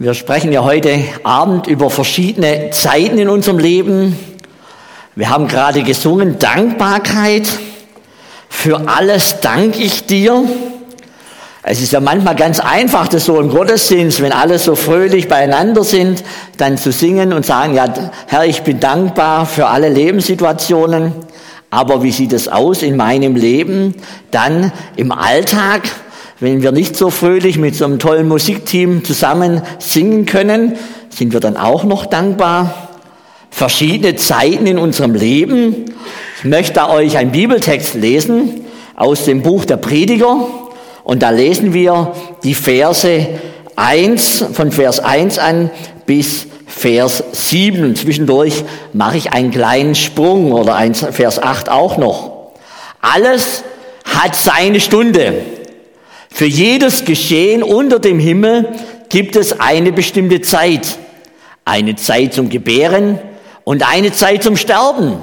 Wir sprechen ja heute Abend über verschiedene Zeiten in unserem Leben. Wir haben gerade gesungen, Dankbarkeit. Für alles danke ich dir. Es ist ja manchmal ganz einfach, das so im Gottesdienst, wenn alle so fröhlich beieinander sind, dann zu singen und sagen, ja, Herr, ich bin dankbar für alle Lebenssituationen. Aber wie sieht es aus in meinem Leben? Dann im Alltag, wenn wir nicht so fröhlich mit so einem tollen Musikteam zusammen singen können, sind wir dann auch noch dankbar. Verschiedene Zeiten in unserem Leben. Ich möchte euch einen Bibeltext lesen aus dem Buch der Prediger. Und da lesen wir die Verse 1, von Vers 1 an bis Vers 7. Zwischendurch mache ich einen kleinen Sprung oder Vers 8 auch noch. Alles hat seine Stunde. Für jedes Geschehen unter dem Himmel gibt es eine bestimmte Zeit. Eine Zeit zum Gebären und eine Zeit zum Sterben.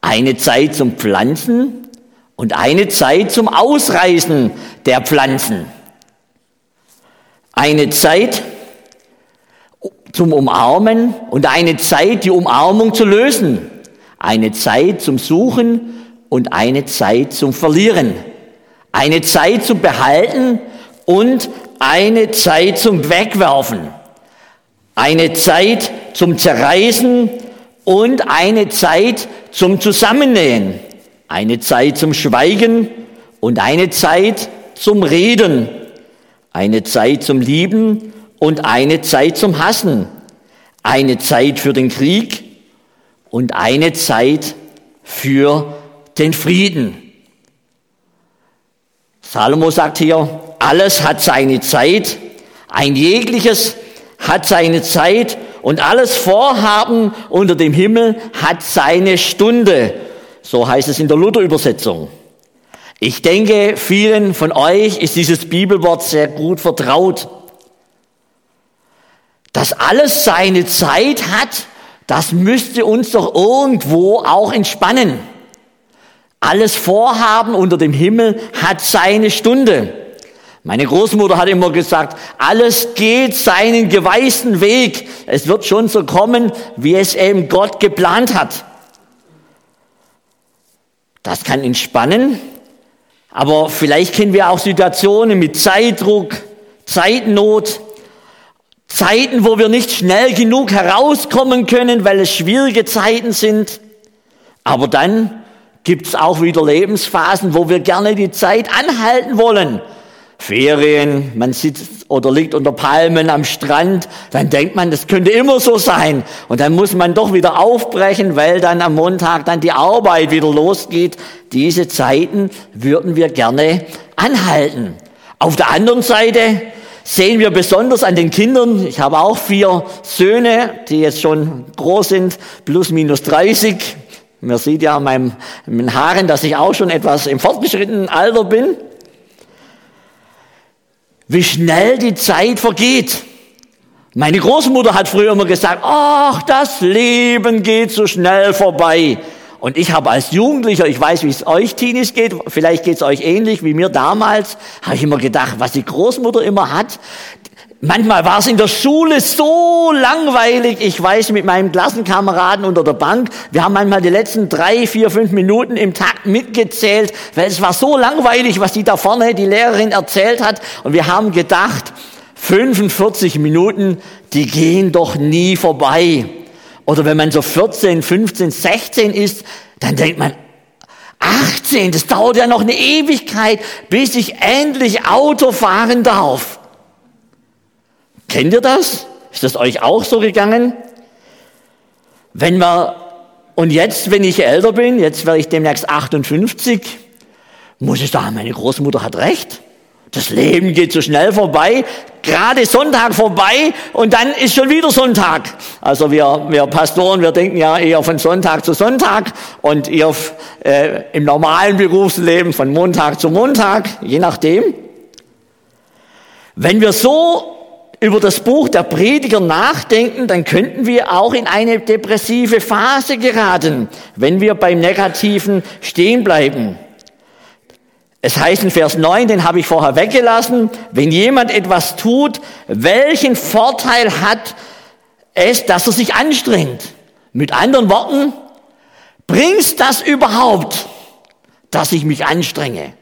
Eine Zeit zum Pflanzen und eine Zeit zum Ausreißen der Pflanzen. Eine Zeit zum Umarmen und eine Zeit, die Umarmung zu lösen. Eine Zeit zum Suchen und eine Zeit zum Verlieren eine Zeit zum Behalten und eine Zeit zum Wegwerfen, eine Zeit zum Zerreißen und eine Zeit zum Zusammennähen, eine Zeit zum Schweigen und eine Zeit zum Reden, eine Zeit zum Lieben und eine Zeit zum Hassen, eine Zeit für den Krieg und eine Zeit für den Frieden. Salomo sagt hier, alles hat seine Zeit, ein jegliches hat seine Zeit und alles Vorhaben unter dem Himmel hat seine Stunde. So heißt es in der Luther-Übersetzung. Ich denke, vielen von euch ist dieses Bibelwort sehr gut vertraut. Dass alles seine Zeit hat, das müsste uns doch irgendwo auch entspannen. Alles Vorhaben unter dem Himmel hat seine Stunde. Meine Großmutter hat immer gesagt, alles geht seinen geweißten Weg. Es wird schon so kommen, wie es eben Gott geplant hat. Das kann entspannen, aber vielleicht kennen wir auch Situationen mit Zeitdruck, Zeitnot, Zeiten, wo wir nicht schnell genug herauskommen können, weil es schwierige Zeiten sind. Aber dann gibt es auch wieder Lebensphasen, wo wir gerne die Zeit anhalten wollen. Ferien, man sitzt oder liegt unter Palmen am Strand, dann denkt man, das könnte immer so sein. Und dann muss man doch wieder aufbrechen, weil dann am Montag dann die Arbeit wieder losgeht. Diese Zeiten würden wir gerne anhalten. Auf der anderen Seite sehen wir besonders an den Kindern, ich habe auch vier Söhne, die jetzt schon groß sind, plus minus 30, man sieht ja an meinem, meinen Haaren, dass ich auch schon etwas im fortgeschrittenen Alter bin. Wie schnell die Zeit vergeht. Meine Großmutter hat früher immer gesagt, ach, das Leben geht so schnell vorbei. Und ich habe als Jugendlicher, ich weiß, wie es euch Teenies geht, vielleicht geht es euch ähnlich wie mir damals, habe ich immer gedacht, was die Großmutter immer hat, Manchmal war es in der Schule so langweilig. Ich weiß mit meinem Klassenkameraden unter der Bank, wir haben manchmal die letzten drei, vier, fünf Minuten im Takt mitgezählt, weil es war so langweilig, was die da vorne, die Lehrerin erzählt hat. Und wir haben gedacht, 45 Minuten, die gehen doch nie vorbei. Oder wenn man so 14, 15, 16 ist, dann denkt man, 18, das dauert ja noch eine Ewigkeit, bis ich endlich Auto fahren darf. Kennt ihr das? Ist das euch auch so gegangen? Wenn wir, und jetzt, wenn ich älter bin, jetzt werde ich demnächst 58, muss ich sagen, meine Großmutter hat recht. Das Leben geht so schnell vorbei, gerade Sonntag vorbei und dann ist schon wieder Sonntag. Also wir, wir Pastoren, wir denken ja eher von Sonntag zu Sonntag und ihr äh, im normalen Berufsleben von Montag zu Montag, je nachdem. Wenn wir so über das Buch der Prediger nachdenken, dann könnten wir auch in eine depressive Phase geraten, wenn wir beim Negativen stehen bleiben. Es heißt in Vers 9, den habe ich vorher weggelassen, wenn jemand etwas tut, welchen Vorteil hat es, dass er sich anstrengt? Mit anderen Worten, bringst das überhaupt, dass ich mich anstrenge,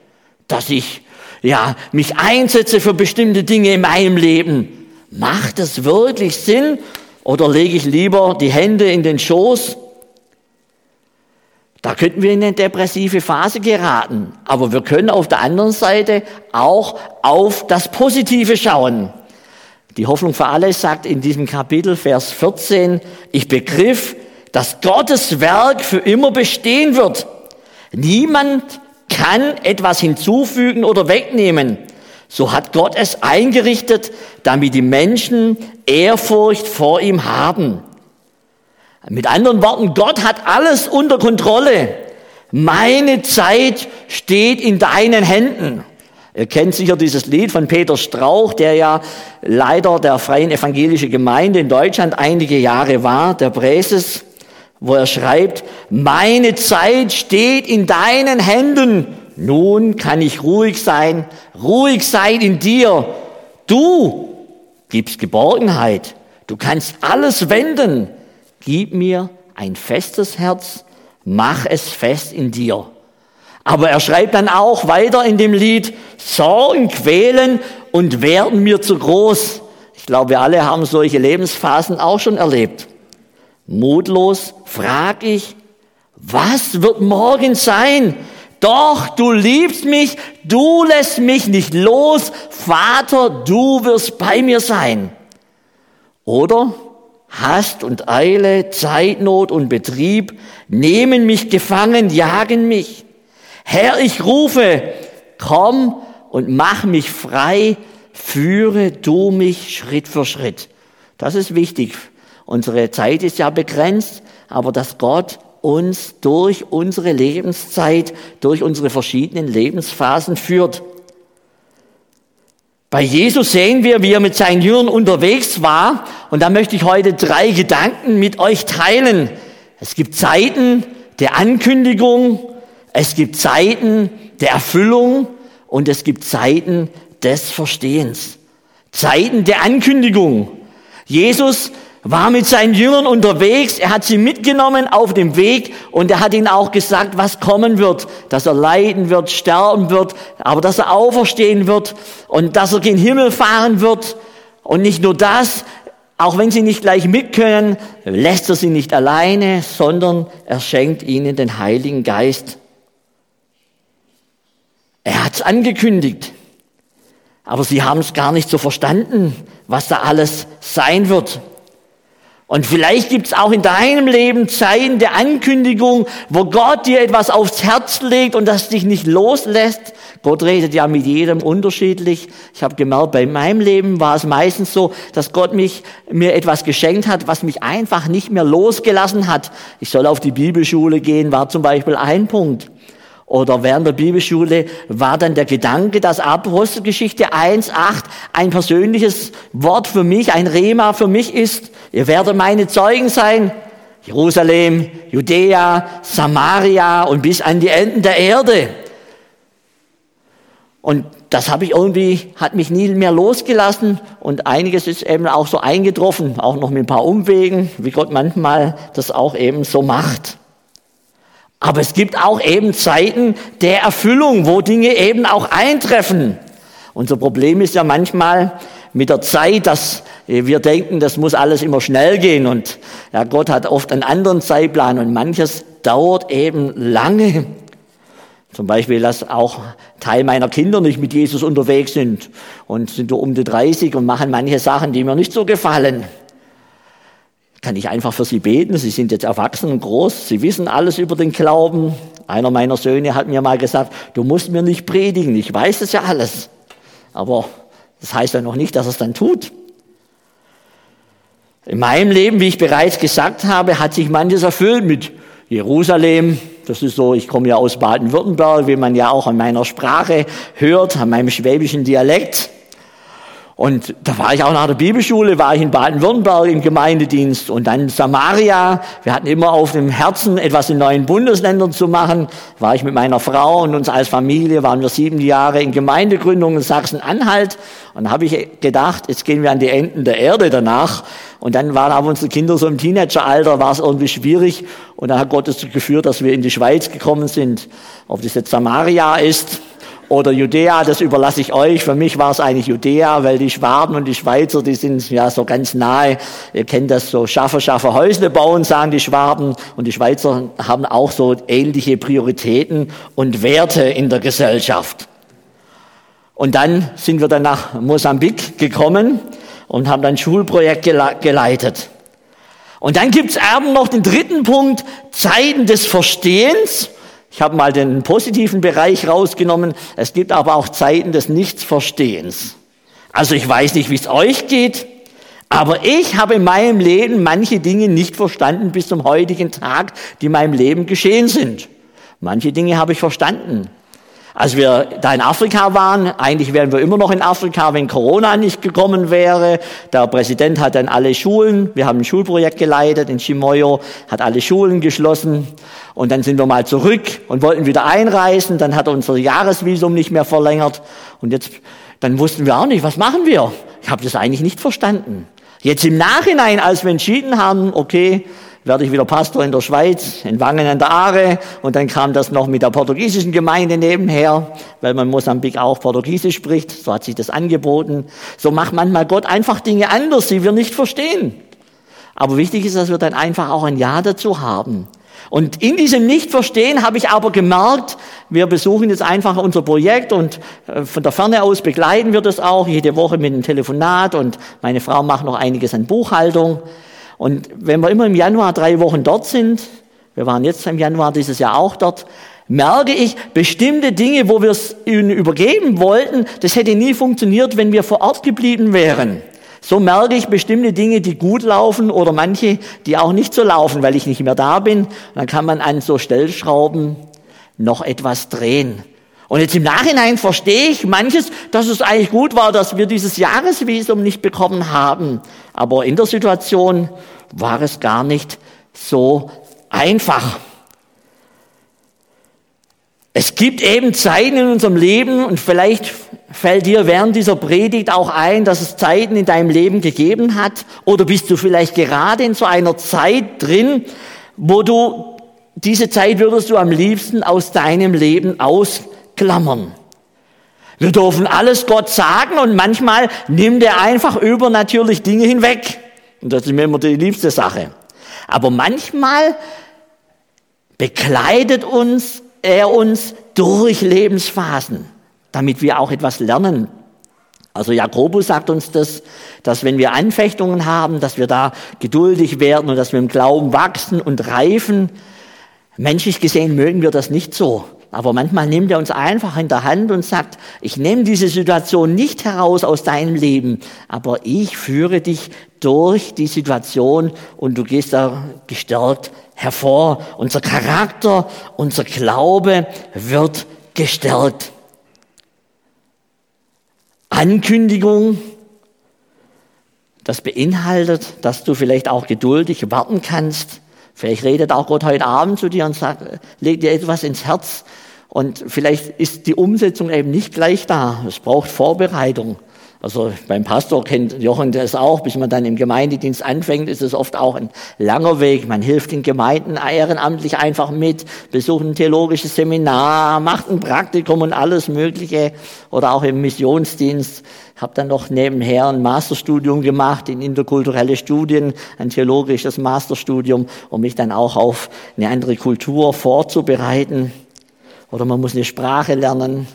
dass ich ja, mich einsetze für bestimmte Dinge in meinem Leben? Macht es wirklich Sinn oder lege ich lieber die Hände in den Schoß da könnten wir in eine depressive Phase geraten. Aber wir können auf der anderen Seite auch auf das Positive schauen. Die Hoffnung für alle sagt in diesem Kapitel, Vers 14, ich begriff, dass Gottes Werk für immer bestehen wird. Niemand kann etwas hinzufügen oder wegnehmen. So hat Gott es eingerichtet, damit die Menschen Ehrfurcht vor ihm haben. Mit anderen Worten, Gott hat alles unter Kontrolle. Meine Zeit steht in deinen Händen. Ihr kennt sicher dieses Lied von Peter Strauch, der ja Leiter der Freien Evangelischen Gemeinde in Deutschland einige Jahre war, der Präses, wo er schreibt, meine Zeit steht in deinen Händen. Nun kann ich ruhig sein, ruhig sein in dir. Du gibst Geborgenheit. Du kannst alles wenden. Gib mir ein festes Herz, mach es fest in dir. Aber er schreibt dann auch weiter in dem Lied, Sorgen quälen und werden mir zu groß. Ich glaube, wir alle haben solche Lebensphasen auch schon erlebt. Mutlos frag ich, was wird morgen sein? Doch, du liebst mich, du lässt mich nicht los. Vater, du wirst bei mir sein. Oder Hast und Eile, Zeitnot und Betrieb nehmen mich gefangen, jagen mich. Herr, ich rufe, komm und mach mich frei, führe du mich Schritt für Schritt. Das ist wichtig. Unsere Zeit ist ja begrenzt, aber dass Gott uns durch unsere Lebenszeit, durch unsere verschiedenen Lebensphasen führt. Bei Jesus sehen wir, wie er mit seinen Jüngern unterwegs war. Und da möchte ich heute drei Gedanken mit euch teilen. Es gibt Zeiten der Ankündigung, es gibt Zeiten der Erfüllung und es gibt Zeiten des Verstehens. Zeiten der Ankündigung. Jesus war mit seinen Jüngern unterwegs, er hat sie mitgenommen auf dem Weg und er hat ihnen auch gesagt, was kommen wird, dass er leiden wird, sterben wird, aber dass er auferstehen wird und dass er gen Himmel fahren wird. Und nicht nur das, auch wenn sie nicht gleich mit können, lässt er sie nicht alleine, sondern er schenkt ihnen den Heiligen Geist. Er hat's angekündigt, aber sie haben es gar nicht so verstanden, was da alles sein wird. Und vielleicht gibt es auch in deinem Leben Zeiten der Ankündigung, wo Gott dir etwas aufs Herz legt und das dich nicht loslässt. Gott redet ja mit jedem unterschiedlich. Ich habe gemerkt, bei meinem Leben war es meistens so, dass Gott mich, mir etwas geschenkt hat, was mich einfach nicht mehr losgelassen hat. Ich soll auf die Bibelschule gehen, war zum Beispiel ein Punkt oder während der Bibelschule war dann der Gedanke, dass Apostelgeschichte 1.8 ein persönliches Wort für mich, ein Rema für mich ist. Ihr werdet meine Zeugen sein. Jerusalem, Judäa, Samaria und bis an die Enden der Erde. Und das habe ich irgendwie, hat mich nie mehr losgelassen und einiges ist eben auch so eingetroffen, auch noch mit ein paar Umwegen, wie Gott manchmal das auch eben so macht. Aber es gibt auch eben Zeiten der Erfüllung, wo Dinge eben auch eintreffen. Unser Problem ist ja manchmal mit der Zeit, dass wir denken, das muss alles immer schnell gehen und ja, Gott hat oft einen anderen Zeitplan und manches dauert eben lange. Zum Beispiel, dass auch Teil meiner Kinder nicht mit Jesus unterwegs sind und sind nur um die 30 und machen manche Sachen, die mir nicht so gefallen. Kann ich einfach für sie beten? Sie sind jetzt erwachsen und groß. Sie wissen alles über den Glauben. Einer meiner Söhne hat mir mal gesagt, du musst mir nicht predigen. Ich weiß es ja alles. Aber das heißt ja noch nicht, dass er es dann tut. In meinem Leben, wie ich bereits gesagt habe, hat sich manches erfüllt mit Jerusalem. Das ist so, ich komme ja aus Baden-Württemberg, wie man ja auch an meiner Sprache hört, an meinem schwäbischen Dialekt. Und da war ich auch nach der Bibelschule, war ich in Baden-Württemberg im Gemeindedienst und dann Samaria. Wir hatten immer auf dem Herzen, etwas in neuen Bundesländern zu machen. War ich mit meiner Frau und uns als Familie, waren wir sieben Jahre in Gemeindegründung in Sachsen-Anhalt. Und da habe ich gedacht, jetzt gehen wir an die Enden der Erde danach. Und dann waren aber unsere Kinder so im Teenageralter, war es irgendwie schwierig. Und dann hat Gott dazu geführt, dass wir in die Schweiz gekommen sind. Ob das jetzt Samaria ist, oder Judäa, das überlasse ich euch. Für mich war es eigentlich Judäa, weil die Schwaben und die Schweizer, die sind ja so ganz nahe. Ihr kennt das so, Schaffer, Schaffer, Häusle bauen, sagen die Schwaben. Und die Schweizer haben auch so ähnliche Prioritäten und Werte in der Gesellschaft. Und dann sind wir dann nach Mosambik gekommen und haben dann ein Schulprojekt geleitet. Und dann gibt's eben noch den dritten Punkt, Zeiten des Verstehens ich habe mal den positiven Bereich rausgenommen. Es gibt aber auch Zeiten des Nichtsverstehens. Also ich weiß nicht, wie es euch geht, aber ich habe in meinem Leben manche Dinge nicht verstanden bis zum heutigen Tag, die in meinem Leben geschehen sind. Manche Dinge habe ich verstanden. Als wir da in Afrika waren, eigentlich wären wir immer noch in Afrika, wenn Corona nicht gekommen wäre. Der Präsident hat dann alle Schulen, wir haben ein Schulprojekt geleitet in Chimoyo, hat alle Schulen geschlossen. Und dann sind wir mal zurück und wollten wieder einreisen. Dann hat er unser Jahresvisum nicht mehr verlängert. Und jetzt, dann wussten wir auch nicht, was machen wir? Ich habe das eigentlich nicht verstanden. Jetzt im Nachhinein, als wir entschieden haben, okay, werde ich wieder Pastor in der Schweiz, in Wangen an der Aare. Und dann kam das noch mit der portugiesischen Gemeinde nebenher, weil man Mosambik auch Portugiesisch spricht. So hat sich das angeboten. So macht manchmal Gott einfach Dinge anders, die wir nicht verstehen. Aber wichtig ist, dass wir dann einfach auch ein Ja dazu haben. Und in diesem Nichtverstehen habe ich aber gemerkt, wir besuchen jetzt einfach unser Projekt und äh, von der Ferne aus begleiten wir das auch jede Woche mit einem Telefonat und meine Frau macht noch einiges an Buchhaltung. Und wenn wir immer im Januar drei Wochen dort sind, wir waren jetzt im Januar dieses Jahr auch dort, merke ich, bestimmte Dinge, wo wir es ihnen übergeben wollten, das hätte nie funktioniert, wenn wir vor Ort geblieben wären. So merke ich bestimmte Dinge, die gut laufen oder manche, die auch nicht so laufen, weil ich nicht mehr da bin. Dann kann man an so Stellschrauben noch etwas drehen. Und jetzt im Nachhinein verstehe ich manches, dass es eigentlich gut war, dass wir dieses Jahresvisum nicht bekommen haben. Aber in der Situation war es gar nicht so einfach. Es gibt eben Zeiten in unserem Leben und vielleicht fällt dir während dieser Predigt auch ein, dass es Zeiten in deinem Leben gegeben hat oder bist du vielleicht gerade in so einer Zeit drin, wo du diese Zeit würdest du am liebsten aus deinem Leben ausklammern. Wir dürfen alles Gott sagen und manchmal nimmt er einfach übernatürlich Dinge hinweg. Und das ist mir immer die liebste Sache. Aber manchmal begleitet uns er uns durch Lebensphasen, damit wir auch etwas lernen. Also Jakobus sagt uns das, dass wenn wir Anfechtungen haben, dass wir da geduldig werden und dass wir im Glauben wachsen und reifen. Menschlich gesehen mögen wir das nicht so. Aber manchmal nimmt er uns einfach in der Hand und sagt, ich nehme diese Situation nicht heraus aus deinem Leben, aber ich führe dich durch die Situation und du gehst da gestärkt hervor. Unser Charakter, unser Glaube wird gestärkt. Ankündigung, das beinhaltet, dass du vielleicht auch geduldig warten kannst. Vielleicht redet auch Gott heute Abend zu dir und sagt, leg dir etwas ins Herz. Und vielleicht ist die Umsetzung eben nicht gleich da. Es braucht Vorbereitung. Also beim Pastor kennt Jochen das auch, bis man dann im Gemeindedienst anfängt, ist es oft auch ein langer Weg. Man hilft den Gemeinden ehrenamtlich einfach mit, besucht ein theologisches Seminar, macht ein Praktikum und alles Mögliche oder auch im Missionsdienst. Habe dann noch nebenher ein Masterstudium gemacht in interkulturelle Studien, ein theologisches Masterstudium, um mich dann auch auf eine andere Kultur vorzubereiten. Oder man muss eine Sprache lernen,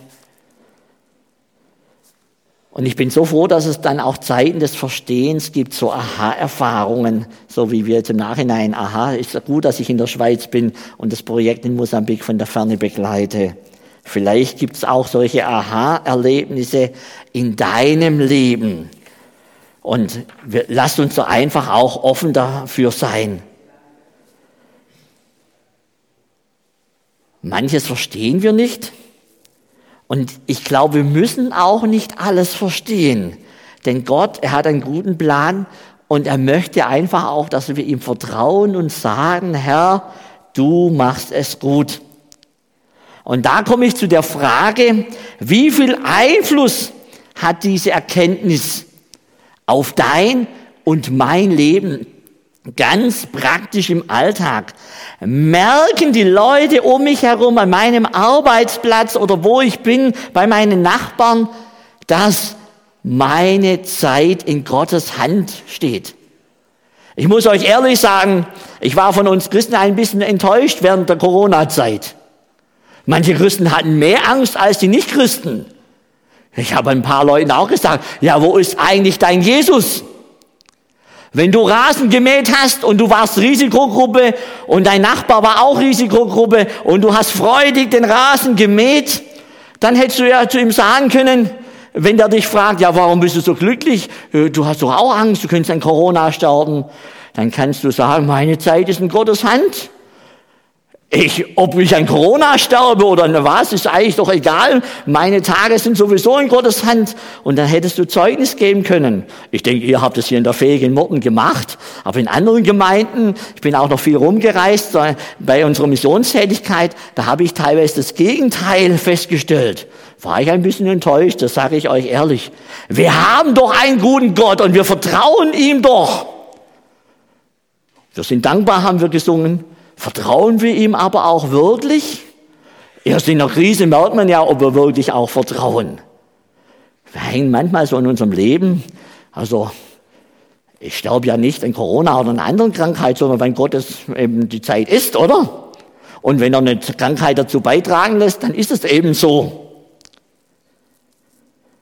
und ich bin so froh, dass es dann auch Zeiten des Verstehens gibt, so Aha-Erfahrungen, so wie wir jetzt im Nachhinein, aha, ist ja gut, dass ich in der Schweiz bin und das Projekt in Mosambik von der Ferne begleite. Vielleicht gibt es auch solche Aha-Erlebnisse in deinem Leben. Und wir, lasst uns so einfach auch offen dafür sein. Manches verstehen wir nicht. Und ich glaube, wir müssen auch nicht alles verstehen. Denn Gott, er hat einen guten Plan und er möchte einfach auch, dass wir ihm vertrauen und sagen, Herr, du machst es gut. Und da komme ich zu der Frage, wie viel Einfluss hat diese Erkenntnis auf dein und mein Leben? Ganz praktisch im Alltag. Merken die Leute um mich herum, an meinem Arbeitsplatz oder wo ich bin, bei meinen Nachbarn, dass meine Zeit in Gottes Hand steht. Ich muss euch ehrlich sagen, ich war von uns Christen ein bisschen enttäuscht während der Corona-Zeit. Manche Christen hatten mehr Angst als die Nicht-Christen. Ich habe ein paar Leuten auch gesagt, ja, wo ist eigentlich dein Jesus? Wenn du Rasen gemäht hast und du warst Risikogruppe und dein Nachbar war auch Risikogruppe und du hast freudig den Rasen gemäht, dann hättest du ja zu ihm sagen können, wenn der dich fragt, ja, warum bist du so glücklich? Äh, du hast doch auch Angst, du könntest an Corona sterben. Dann kannst du sagen, meine Zeit ist in Gottes Hand. Ich, ob ich an Corona sterbe oder was, ist eigentlich doch egal. Meine Tage sind sowieso in Gottes Hand. Und dann hättest du Zeugnis geben können. Ich denke, ihr habt es hier in der fähigen Morden gemacht. Aber in anderen Gemeinden, ich bin auch noch viel rumgereist bei unserer Missionstätigkeit, da habe ich teilweise das Gegenteil festgestellt. War ich ein bisschen enttäuscht, das sage ich euch ehrlich. Wir haben doch einen guten Gott und wir vertrauen ihm doch. Wir sind dankbar, haben wir gesungen. Vertrauen wir ihm aber auch wirklich? Erst in der Krise merkt man ja, ob wir wirklich auch vertrauen. Wir hängen manchmal so in unserem Leben, also ich sterbe ja nicht an Corona oder einer anderen Krankheit, sondern wenn Gott es eben die Zeit ist, oder? Und wenn er eine Krankheit dazu beitragen lässt, dann ist es eben so.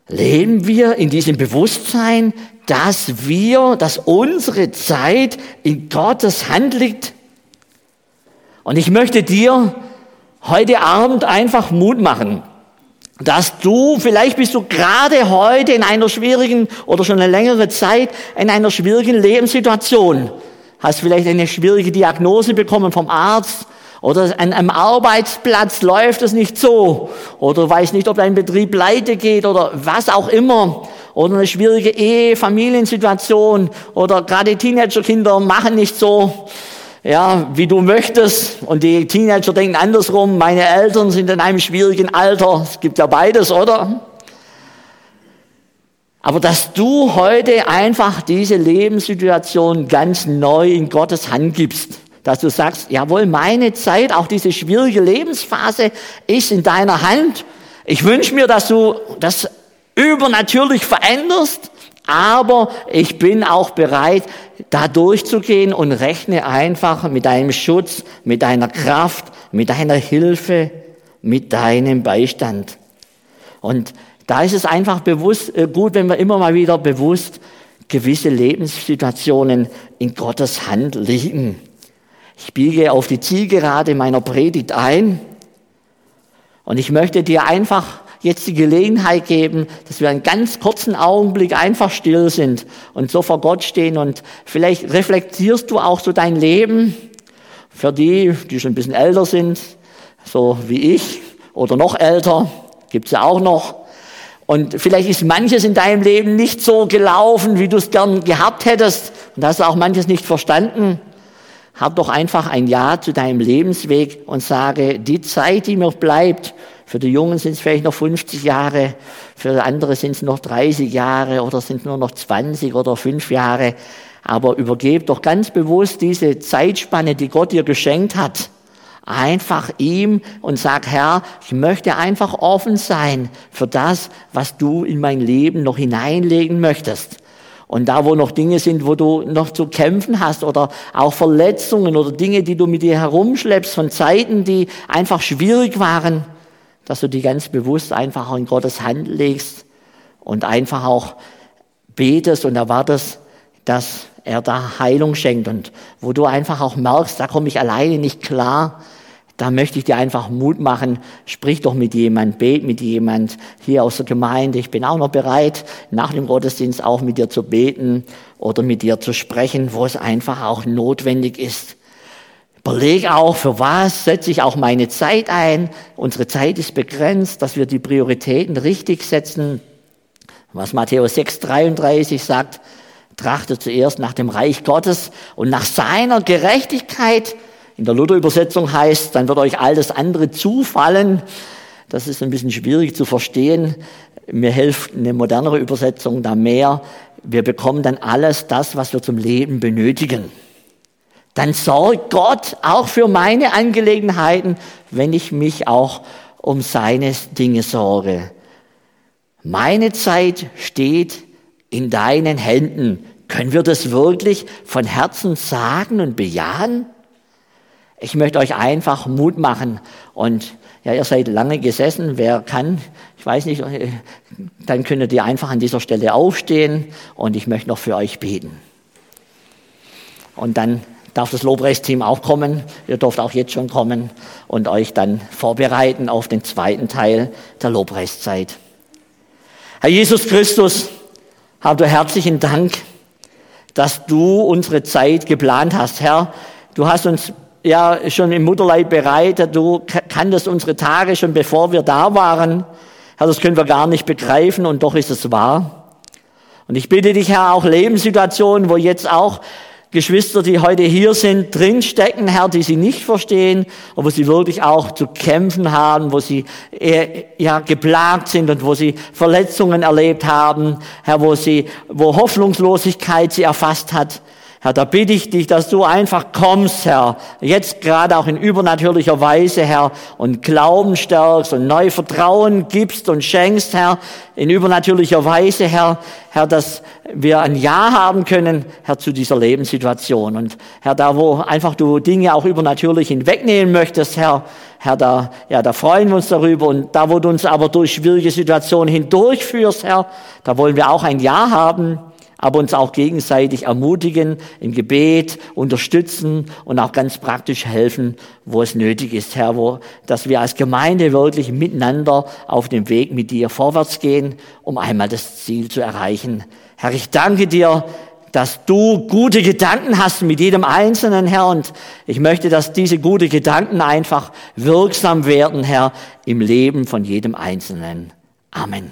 Leben wir in diesem Bewusstsein, dass wir, dass unsere Zeit in Gottes Hand liegt und ich möchte dir heute Abend einfach Mut machen, dass du, vielleicht bist du gerade heute in einer schwierigen oder schon eine längere Zeit in einer schwierigen Lebenssituation, hast vielleicht eine schwierige Diagnose bekommen vom Arzt oder an einem Arbeitsplatz läuft es nicht so oder weiß nicht, ob dein Betrieb pleite geht oder was auch immer oder eine schwierige Ehe, Familiensituation oder gerade Teenagerkinder machen nicht so ja, wie du möchtest. Und die Teenager denken andersrum, meine Eltern sind in einem schwierigen Alter. Es gibt ja beides, oder? Aber dass du heute einfach diese Lebenssituation ganz neu in Gottes Hand gibst, dass du sagst, jawohl, meine Zeit, auch diese schwierige Lebensphase ist in deiner Hand. Ich wünsche mir, dass du das übernatürlich veränderst, aber ich bin auch bereit, da durchzugehen und rechne einfach mit deinem Schutz, mit deiner Kraft, mit deiner Hilfe, mit deinem Beistand. Und da ist es einfach bewusst, äh, gut, wenn wir immer mal wieder bewusst gewisse Lebenssituationen in Gottes Hand liegen. Ich biege auf die Zielgerade meiner Predigt ein und ich möchte dir einfach jetzt die Gelegenheit geben, dass wir einen ganz kurzen Augenblick einfach still sind und so vor Gott stehen und vielleicht reflektierst du auch so dein Leben für die, die schon ein bisschen älter sind, so wie ich oder noch älter, gibt's ja auch noch. Und vielleicht ist manches in deinem Leben nicht so gelaufen, wie du es gern gehabt hättest und hast auch manches nicht verstanden. Hab doch einfach ein Ja zu deinem Lebensweg und sage, die Zeit, die mir bleibt, für die Jungen sind es vielleicht noch 50 Jahre, für andere sind es noch 30 Jahre oder sind nur noch 20 oder 5 Jahre. Aber übergeb doch ganz bewusst diese Zeitspanne, die Gott dir geschenkt hat, einfach ihm und sag, Herr, ich möchte einfach offen sein für das, was du in mein Leben noch hineinlegen möchtest. Und da, wo noch Dinge sind, wo du noch zu kämpfen hast oder auch Verletzungen oder Dinge, die du mit dir herumschleppst von Zeiten, die einfach schwierig waren, dass du die ganz bewusst einfach in Gottes Hand legst und einfach auch betest und erwartest, dass er da Heilung schenkt und wo du einfach auch merkst, da komme ich alleine nicht klar, da möchte ich dir einfach Mut machen, sprich doch mit jemand, bet mit jemand hier aus der Gemeinde. Ich bin auch noch bereit, nach dem Gottesdienst auch mit dir zu beten oder mit dir zu sprechen, wo es einfach auch notwendig ist. Überleg auch, für was setze ich auch meine Zeit ein. Unsere Zeit ist begrenzt, dass wir die Prioritäten richtig setzen. Was Matthäus 6, 33 sagt, trachte zuerst nach dem Reich Gottes und nach seiner Gerechtigkeit. In der Luther-Übersetzung heißt, dann wird euch all das andere zufallen. Das ist ein bisschen schwierig zu verstehen. Mir hilft eine modernere Übersetzung da mehr. Wir bekommen dann alles das, was wir zum Leben benötigen. Dann sorgt Gott auch für meine Angelegenheiten, wenn ich mich auch um seine Dinge sorge. Meine Zeit steht in deinen Händen. Können wir das wirklich von Herzen sagen und bejahen? Ich möchte euch einfach Mut machen und ja, ihr seid lange gesessen, wer kann, ich weiß nicht, dann könntet ihr einfach an dieser Stelle aufstehen und ich möchte noch für euch beten. Und dann darf das Lobpreisteam auch kommen, ihr dürft auch jetzt schon kommen und euch dann vorbereiten auf den zweiten Teil der Lobpreiszeit. Herr Jesus Christus, hab du herzlichen Dank, dass du unsere Zeit geplant hast, Herr. Du hast uns ja schon im Mutterleib bereitet. Du kanntest unsere Tage schon bevor wir da waren. Herr, das können wir gar nicht begreifen und doch ist es wahr. Und ich bitte dich, Herr, auch Lebenssituationen, wo jetzt auch Geschwister, die heute hier sind, drinstecken, Herr, die sie nicht verstehen und wo sie wirklich auch zu kämpfen haben, wo sie ja geplagt sind und wo sie Verletzungen erlebt haben, Herr, wo sie, wo Hoffnungslosigkeit sie erfasst hat. Herr, da bitte ich dich, dass du einfach kommst, Herr, jetzt gerade auch in übernatürlicher Weise, Herr, und Glauben stärkst und neu Vertrauen gibst und schenkst, Herr, in übernatürlicher Weise, Herr, Herr, dass wir ein Ja haben können, Herr, zu dieser Lebenssituation. Und Herr, da wo einfach du Dinge auch übernatürlich hinwegnehmen möchtest, Herr, Herr, da, ja, da freuen wir uns darüber. Und da, wo du uns aber durch schwierige Situationen hindurchführst, Herr, da wollen wir auch ein Ja haben aber uns auch gegenseitig ermutigen, im Gebet unterstützen und auch ganz praktisch helfen, wo es nötig ist, Herr, wo, dass wir als Gemeinde wirklich miteinander auf dem Weg mit dir vorwärts gehen, um einmal das Ziel zu erreichen. Herr, ich danke dir, dass du gute Gedanken hast mit jedem Einzelnen, Herr, und ich möchte, dass diese gute Gedanken einfach wirksam werden, Herr, im Leben von jedem Einzelnen. Amen.